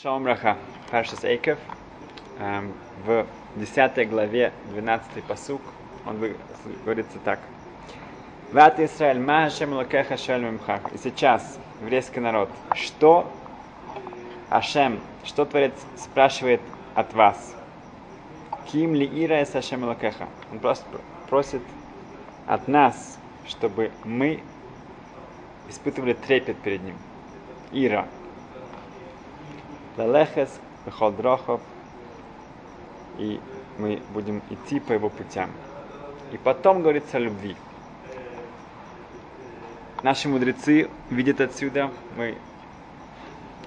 Шалом Раха, Паршас Эйков, эм, в 10 главе, 12 посук, он говорится так. Ват Исраэль, Махашем Лакеха Шель Мимхах. И сейчас, еврейский народ, что Ашем, что Творец спрашивает от вас? Ким ли Ира с Ашем Лакеха? Он просто просит от нас, чтобы мы испытывали трепет перед ним. Ира. Лелехес, Бехолдрохов, и мы будем идти по его путям. И потом говорится о любви. Наши мудрецы видят отсюда, мы,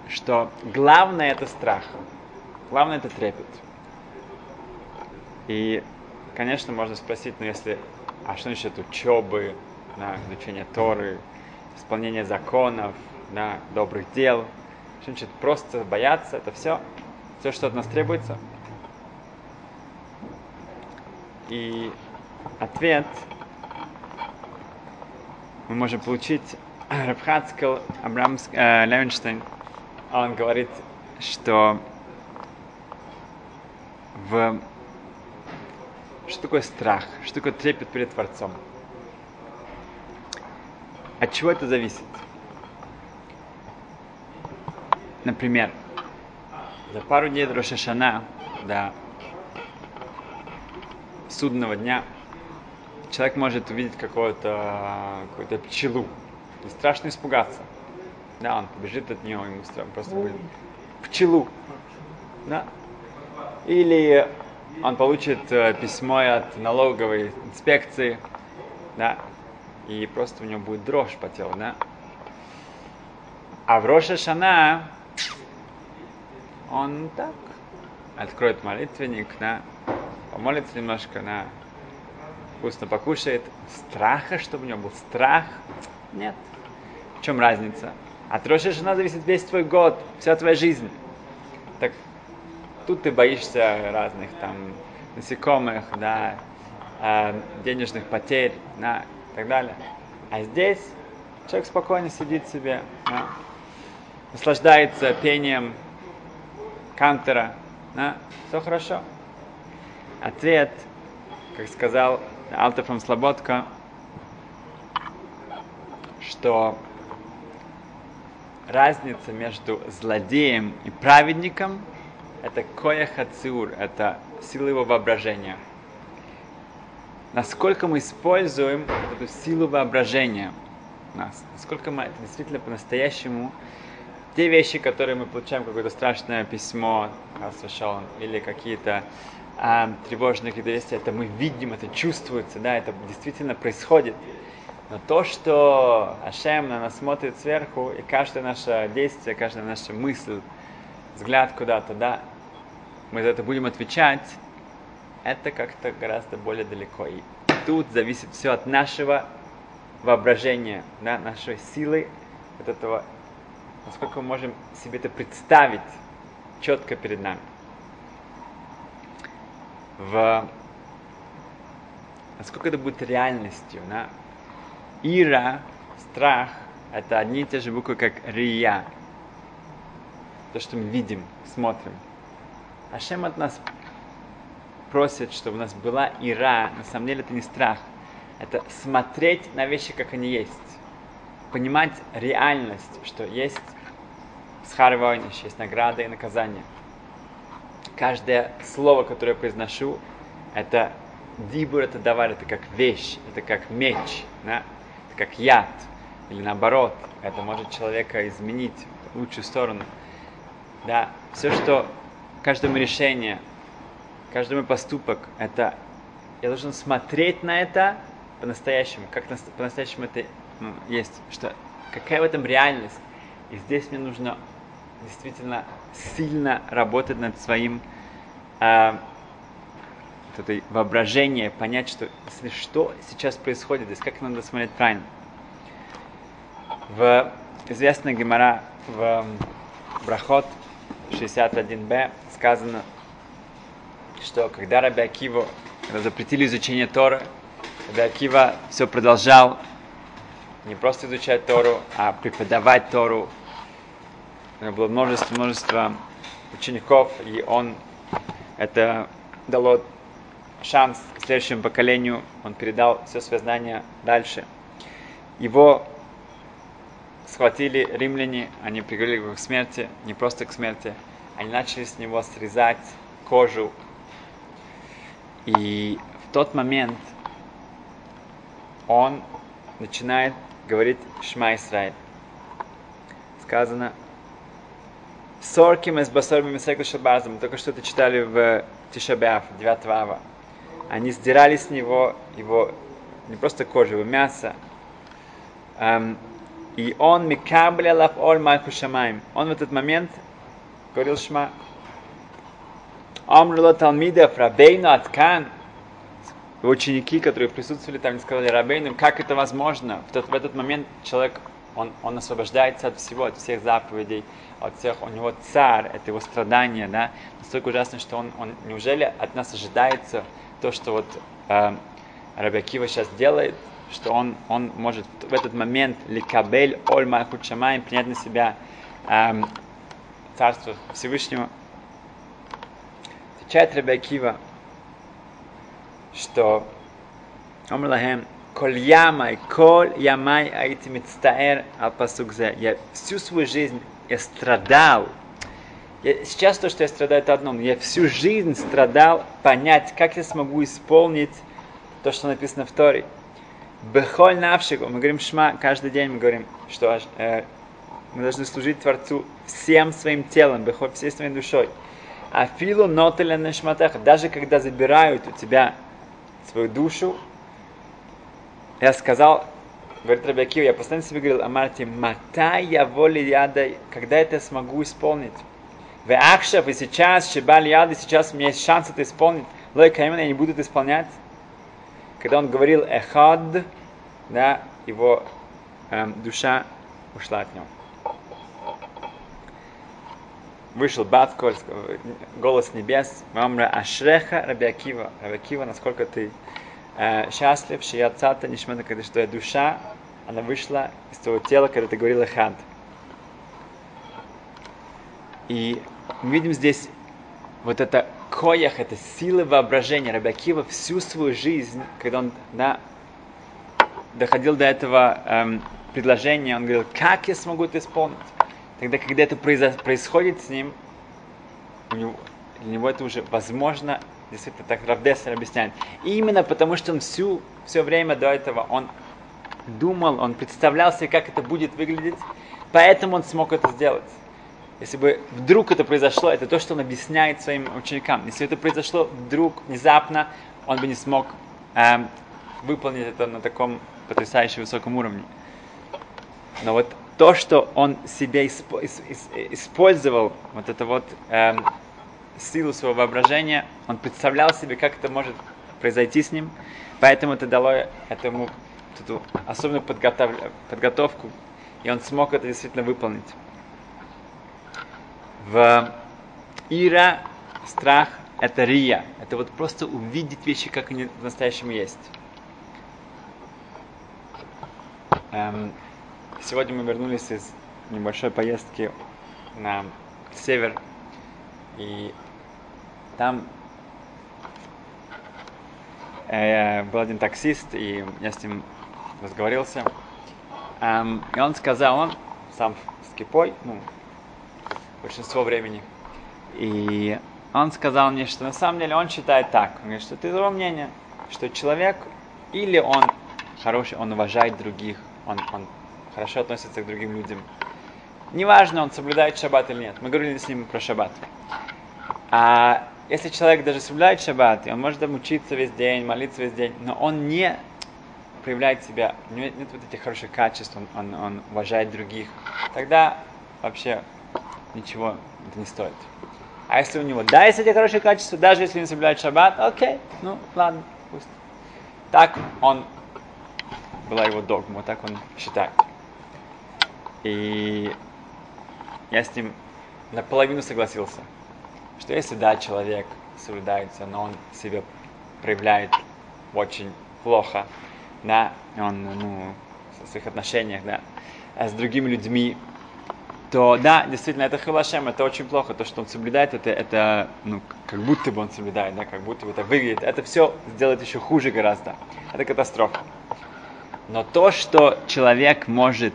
что главное это страх, главное это трепет. И, конечно, можно спросить, ну если, а что насчет учебы, да, изучения Торы, исполнения законов, да, добрых дел, значит просто бояться, это все, все, что от нас требуется. И ответ мы можем получить Рабхацкел Абрамс э, Левенштейн. Он говорит, что в что такое страх, что такое трепет перед Творцом. От чего это зависит? Например, за пару дней до Рошашана, до судного дня, человек может увидеть какого-то какую-то пчелу и страшно испугаться. Да, он побежит от нее, ему страшно, просто будет пчелу. Да. Или он получит э, письмо от налоговой инспекции, да, и просто у него будет дрожь по телу, да. А в Роша Шана он так откроет молитвенник, да, помолится немножко, да, вкусно покушает. Страха, чтобы у него был страх? Нет. В чем разница? От Роша Шана зависит весь твой год, вся твоя жизнь. Так тут ты боишься разных там насекомых, да, э, денежных потерь, да, и так далее. А здесь человек спокойно сидит себе, да, наслаждается пением кантера, да, все хорошо. Ответ, как сказал Алтефом Слободка, что разница между злодеем и праведником это кояхациур, это сила его воображения. Насколько мы используем эту силу воображения у нас, насколько мы это действительно по-настоящему те вещи, которые мы получаем, какое-то страшное письмо, Хасвашон, или какие-то а, тревожные какие-то вести, это мы видим, это чувствуется, да, это действительно происходит. Но то, что Ашем на нас смотрит сверху, и каждое наше действие, каждая наша мысль, взгляд куда-то, да, мы за это будем отвечать, это как-то гораздо более далеко. И тут зависит все от нашего воображения, да, нашей силы, от этого, насколько мы можем себе это представить четко перед нами. В... Насколько это будет реальностью, да? Ира, страх, это одни и те же буквы, как рия. То, что мы видим, смотрим. Ашем от нас просит, чтобы у нас была ира. На самом деле это не страх. Это смотреть на вещи, как они есть. Понимать реальность, что есть схар войниш, есть награда и наказание. Каждое слово, которое я произношу, это дибур, это давар, это как вещь, это как меч, да? это как яд. Или наоборот, это может человека изменить в лучшую сторону. Да, все, что каждое мое решение, каждый мой поступок, это я должен смотреть на это по-настоящему, как на, по-настоящему это ну, есть, что какая в этом реальность. И здесь мне нужно действительно сильно работать над своим э, вот этой понять, что что сейчас происходит здесь, как надо смотреть правильно. В известной гемора в Брахот 61b сказано, что когда Раби когда запретили изучение Торы, Раби Акива все продолжал не просто изучать Тору, а преподавать Тору у него было множество, множество учеников, и он это дало шанс следующему поколению, он передал все свое знание дальше. Его схватили римляне, они приговорили его к смерти, не просто к смерти, они начали с него срезать кожу. И в тот момент он начинает говорить Шма Исраиль. Сказано, Сорким из Басорбим Секл Шабазом, только что это читали в Тишабиаф, 9 ава. Они сдирали с него его, не просто кожу, его мясо. Um, и он микаблялав оль майху шамаем. Он в этот момент говорил Шма. Амрула Талмидов, Рабейну Аткан. Ученики, которые присутствовали там, сказали Рабейну, как это возможно? В, тот, в этот момент человек, он, он освобождается от всего, от всех заповедей, от всех, у него царь, это его страдание, да, настолько ужасно, что он, он неужели от нас ожидается то, что вот э, Рабиакива сейчас делает, что он, он может в этот момент ликабель оль махут шамаем принять на себя эм, царство Всевышнего. Отвечает Рабиакива, что Омрлахем Коль ямай, коль ямай аити мицтаэр ал пасукзе. Я всю свою жизнь я страдал. Я, сейчас то, что я страдаю, это одно. Но я всю жизнь страдал понять, как я смогу исполнить то, что написано в Торе. Бехоль навшику. Мы говорим шма каждый день, мы говорим, что э, мы должны служить Творцу всем своим телом, бехоль всей своей душой. А филу нотеля нешматеха. Даже когда забирают у тебя свою душу, я сказал, говорит Рабиакива, я постоянно себе говорил, Амарти, матай я воли яда, когда это смогу исполнить? В Ахшав и сейчас, Шибаль яды, сейчас у меня есть шанс это исполнить. Лой Кайман, я не буду это исполнять. Когда он говорил Эхад, да, его эм, душа ушла от него. Вышел Батколь, голос небес, Мамра Ашреха Рабиакива. Рабиакива, насколько ты э, счастлив, что я цата нишмена, когда что я душа, она вышла из твоего тела, когда ты говорила хад. И мы видим здесь вот это коях, это силы воображения. Рабиакива всю свою жизнь, когда он да, доходил до этого эм, предложения, он говорил, как я смогу это исполнить? Тогда, когда это происходит с ним, у него, для него это уже возможно действительно так Равдесер объясняет. И именно потому, что он всю, все время до этого он думал, он представлял себе, как это будет выглядеть, поэтому он смог это сделать. Если бы вдруг это произошло, это то, что он объясняет своим ученикам. Если это произошло вдруг, внезапно, он бы не смог эм, выполнить это на таком потрясающе высоком уровне. Но вот то, что он себе использовал, вот это вот эм, силу своего воображения, он представлял себе, как это может произойти с ним, поэтому это дало этому эту особенную подготов... подготовку, и он смог это действительно выполнить. В Ира страх – это рия, это вот просто увидеть вещи, как они в настоящем есть. Эм, сегодня мы вернулись из небольшой поездки на север, и там э, был один таксист, и я с ним разговорился. Эм, и он сказал, он сам с кипой, ну, большинство времени. И он сказал мне, что на самом деле он считает так. Он говорит, что ты его мнение, что человек или он хороший, он уважает других, он, он хорошо относится к другим людям. Неважно, он соблюдает шаббат или нет. Мы говорили с ним про шаббат. А если человек даже соблюдает шаббат, и он может там учиться весь день, молиться весь день, но он не проявляет себя, у него нет, вот этих хороших качеств, он, он, он уважает других, тогда вообще ничего это не стоит. А если у него да, есть эти хорошие качества, даже если он соблюдает шаббат, окей, ну ладно, пусть. Так он, была его догма, так он считает. И я с ним наполовину согласился что если да, человек соблюдается, но он себя проявляет очень плохо, да, он, ну, в своих отношениях, да, а с другими людьми, то да, действительно, это хилашем, это очень плохо. То, что он соблюдает, это, это ну, как будто бы он соблюдает, да, как будто бы это выглядит. Это все сделает еще хуже гораздо. Это катастрофа. Но то, что человек может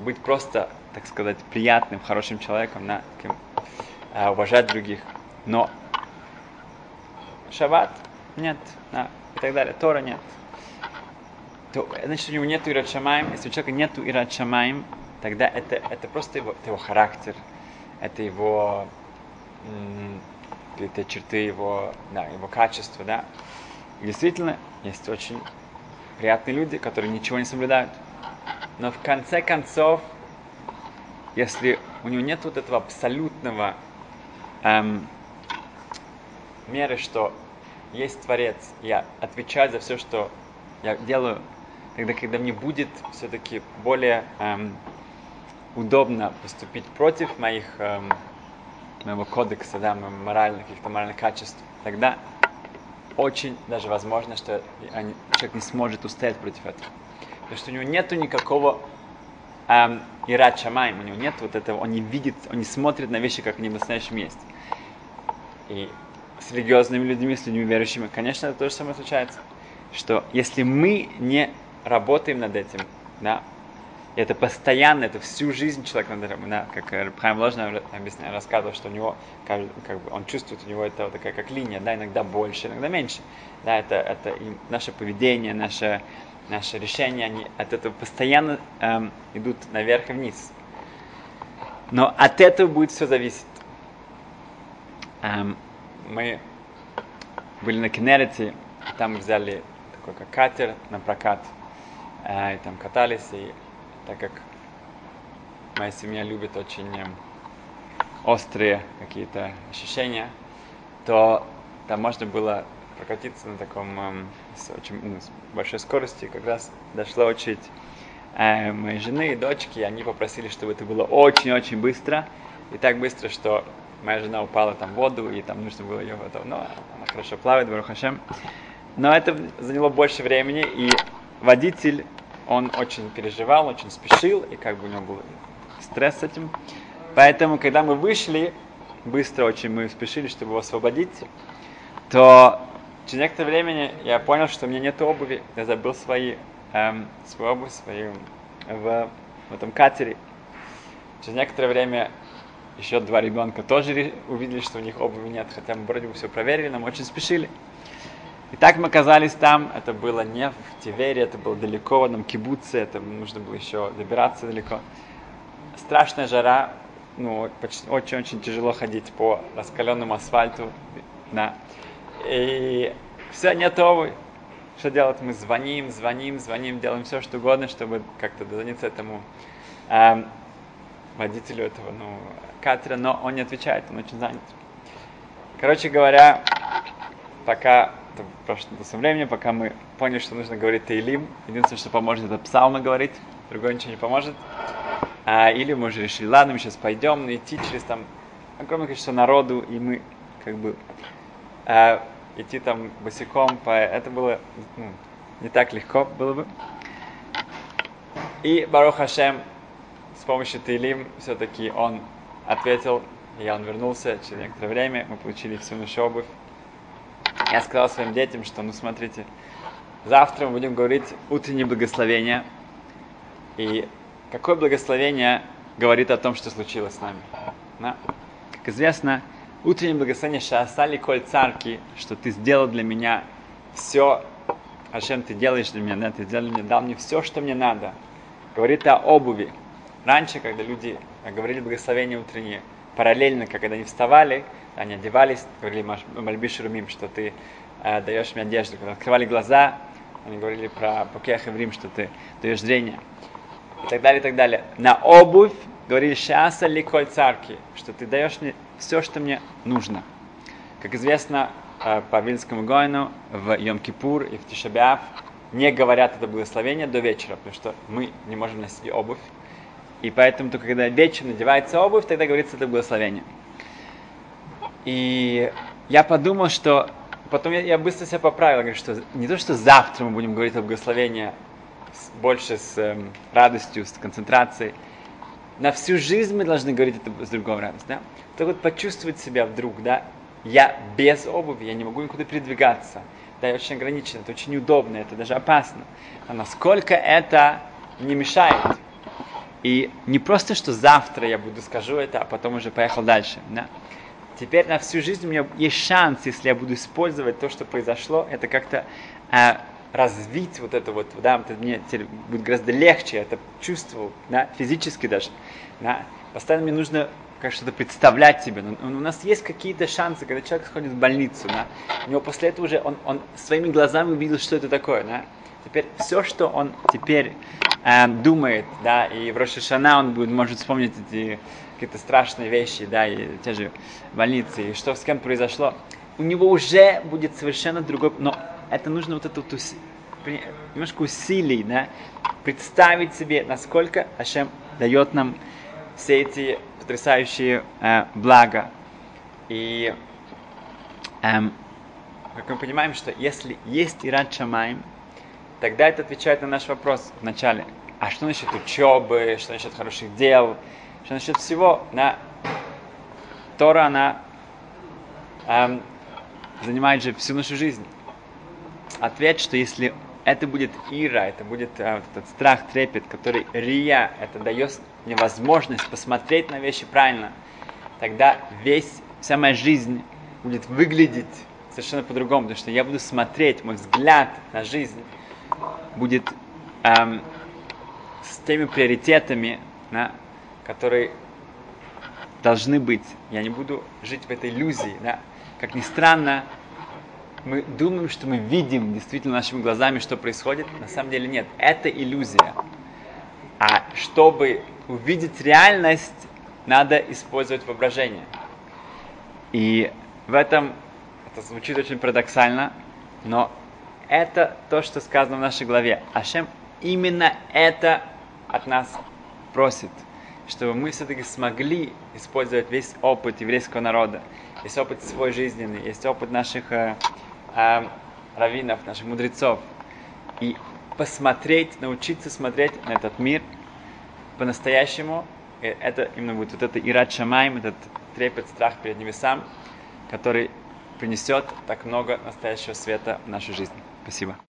быть просто, так сказать, приятным, хорошим человеком, да, таким, э, уважать других, но шаббат нет, да, и так далее, Тора нет, то значит у него нет Ират Шамаем. Если у человека нет Ират Шамаем, тогда это, это просто его, это его характер, это его это черты его, да, его качества, да. И действительно, есть очень приятные люди, которые ничего не соблюдают. Но в конце концов, если у него нет вот этого абсолютного эм, меры, что есть Творец, я отвечаю за все, что я делаю, тогда, когда мне будет все-таки более эм, удобно поступить против моих эм, моего кодекса, да, моих моральных, каких-то моральных качеств, тогда очень даже возможно, что человек не сможет устоять против этого. Потому что у него нету никакого эм, ират шамаем, у него нет вот этого, он не видит, он не смотрит на вещи, как они в настоящем есть. И с религиозными людьми, с людьми верующими, конечно, это то же самое случается. Что если мы не работаем над этим, да, это постоянно, это всю жизнь человек надо, да, как Хайм Ложно объяснял, рассказывал, что у него, как, бы, он чувствует, у него это вот такая как линия, да, иногда больше, иногда меньше. Да, это, это наше поведение, наше, наши решения, они от этого постоянно эм, идут наверх и вниз. Но от этого будет все зависеть. Эм, мы были на Кенерите, там взяли такой как катер на прокат, э, и там катались, и так как моя семья любит очень э, острые какие-то ощущения, то там можно было прокатиться на таком э, с очень ну, с большой скорости. Как раз дошла очередь э, моей жены и дочки, они попросили, чтобы это было очень-очень быстро, и так быстро, что моя жена упала там в воду, и там нужно было ее потом, но она хорошо плавает, Барухашем. Но это заняло больше времени, и водитель он очень переживал, очень спешил, и как бы у него был стресс с этим. Поэтому, когда мы вышли, быстро очень мы спешили, чтобы его освободить, то через некоторое время я понял, что у меня нет обуви. Я забыл свои, эм, свою обувь свою в, в этом катере. Через некоторое время еще два ребенка тоже увидели, что у них обуви нет, хотя мы вроде бы все проверили, нам очень спешили. И так мы оказались там, это было не в Тивере, это было далеко, в одном кибуце, это нужно было еще добираться далеко. Страшная жара, ну, очень-очень тяжело ходить по раскаленному асфальту, да. И все, нет обуви. Что делать? Мы звоним, звоним, звоним, делаем все, что угодно, чтобы как-то дозвониться этому эм, водителю этого, ну, катера, но он не отвечает, он очень занят. Короче говоря, пока это прошло до времени, пока мы поняли, что нужно говорить Таилим. Единственное, что поможет, это псалмы говорить, другое ничего не поможет. А, или мы уже решили, ладно, мы сейчас пойдем но идти через там огромное количество народу, и мы как бы а, идти там босиком, по... это было ну, не так легко было бы. И Барух Хашем с помощью Таилим все-таки он ответил, и он вернулся через некоторое время, мы получили всю нашу обувь, я сказал своим детям, что, ну смотрите, завтра мы будем говорить утреннее благословение. И какое благословение говорит о том, что случилось с нами? Да? Как известно, утреннее благословение Шаасали Коль Царки, что ты сделал для меня все, о чем ты делаешь для меня, да, ты сделал для меня, дал мне все, что мне надо. Говорит о обуви. Раньше, когда люди говорили благословение утреннее, параллельно, когда они вставали, они одевались, говорили Мальбиш Румим, что ты э, даешь мне одежду. Когда открывали глаза, они говорили про Покех и Рим, что ты даешь зрение. И так далее, и так далее. На обувь говорили Шаса Ликоль Царки, что ты даешь мне все, что мне нужно. Как известно, э, по Вильнскому Гоину в Йом-Кипур и в Тишабиав не говорят это благословение до вечера, потому что мы не можем носить обувь. И поэтому только когда вечером надевается обувь, тогда говорится это благословение. И я подумал, что потом я, я быстро себя поправил, говорю, что не то, что завтра мы будем говорить о благословении с, больше с эм, радостью, с концентрацией. На всю жизнь мы должны говорить это с другом радость, да? Так вот почувствовать себя вдруг, да, я без обуви, я не могу никуда передвигаться, да, я очень ограничен, это очень неудобно, это даже опасно. А насколько это не мешает? И не просто, что завтра я буду скажу это, а потом уже поехал дальше, да? Теперь на всю жизнь у меня есть шанс, если я буду использовать то, что произошло, это как-то э, развить вот это вот, да, это мне будет гораздо легче, я это чувствовал, да, физически даже, да. Постоянно мне нужно как что-то представлять себе. Но, у нас есть какие-то шансы, когда человек сходит в больницу, да, у него после этого уже он, он своими глазами увидел, что это такое, да. Теперь все, что он теперь э, думает, да, и в Рошашана он будет, может вспомнить эти какие-то страшные вещи, да, и те же больницы, и что с кем произошло, у него уже будет совершенно другой, но это нужно вот это вот немножко усилий, да, представить себе, насколько Ашем дает нам все эти потрясающие э, блага. И эм, как мы понимаем, что если есть Ират Шамаем, тогда это отвечает на наш вопрос в начале. А что насчет учебы, что насчет хороших дел, что насчет всего? На Тора, она эм, занимает же всю нашу жизнь. Ответ, что если это будет ира, это будет э, этот страх, трепет, который рия, это дает мне возможность посмотреть на вещи правильно, тогда весь, вся моя жизнь будет выглядеть совершенно по-другому, потому что я буду смотреть, мой взгляд на жизнь будет эм, с теми приоритетами, да, которые должны быть. Я не буду жить в этой иллюзии. Да. Как ни странно, мы думаем, что мы видим действительно нашими глазами, что происходит. На самом деле нет. Это иллюзия. А чтобы увидеть реальность, надо использовать воображение. И в этом, это звучит очень парадоксально, но это то, что сказано в нашей главе. Ашем именно это от нас просит, чтобы мы все-таки смогли использовать весь опыт еврейского народа. Есть опыт свой жизненный, есть опыт наших э, э, раввинов, наших мудрецов. И посмотреть, научиться смотреть на этот мир по-настоящему. Это именно будет вот это Ират Шамайм, этот трепет, страх перед небесам, который принесет так много настоящего света в нашу жизнь. Спасибо.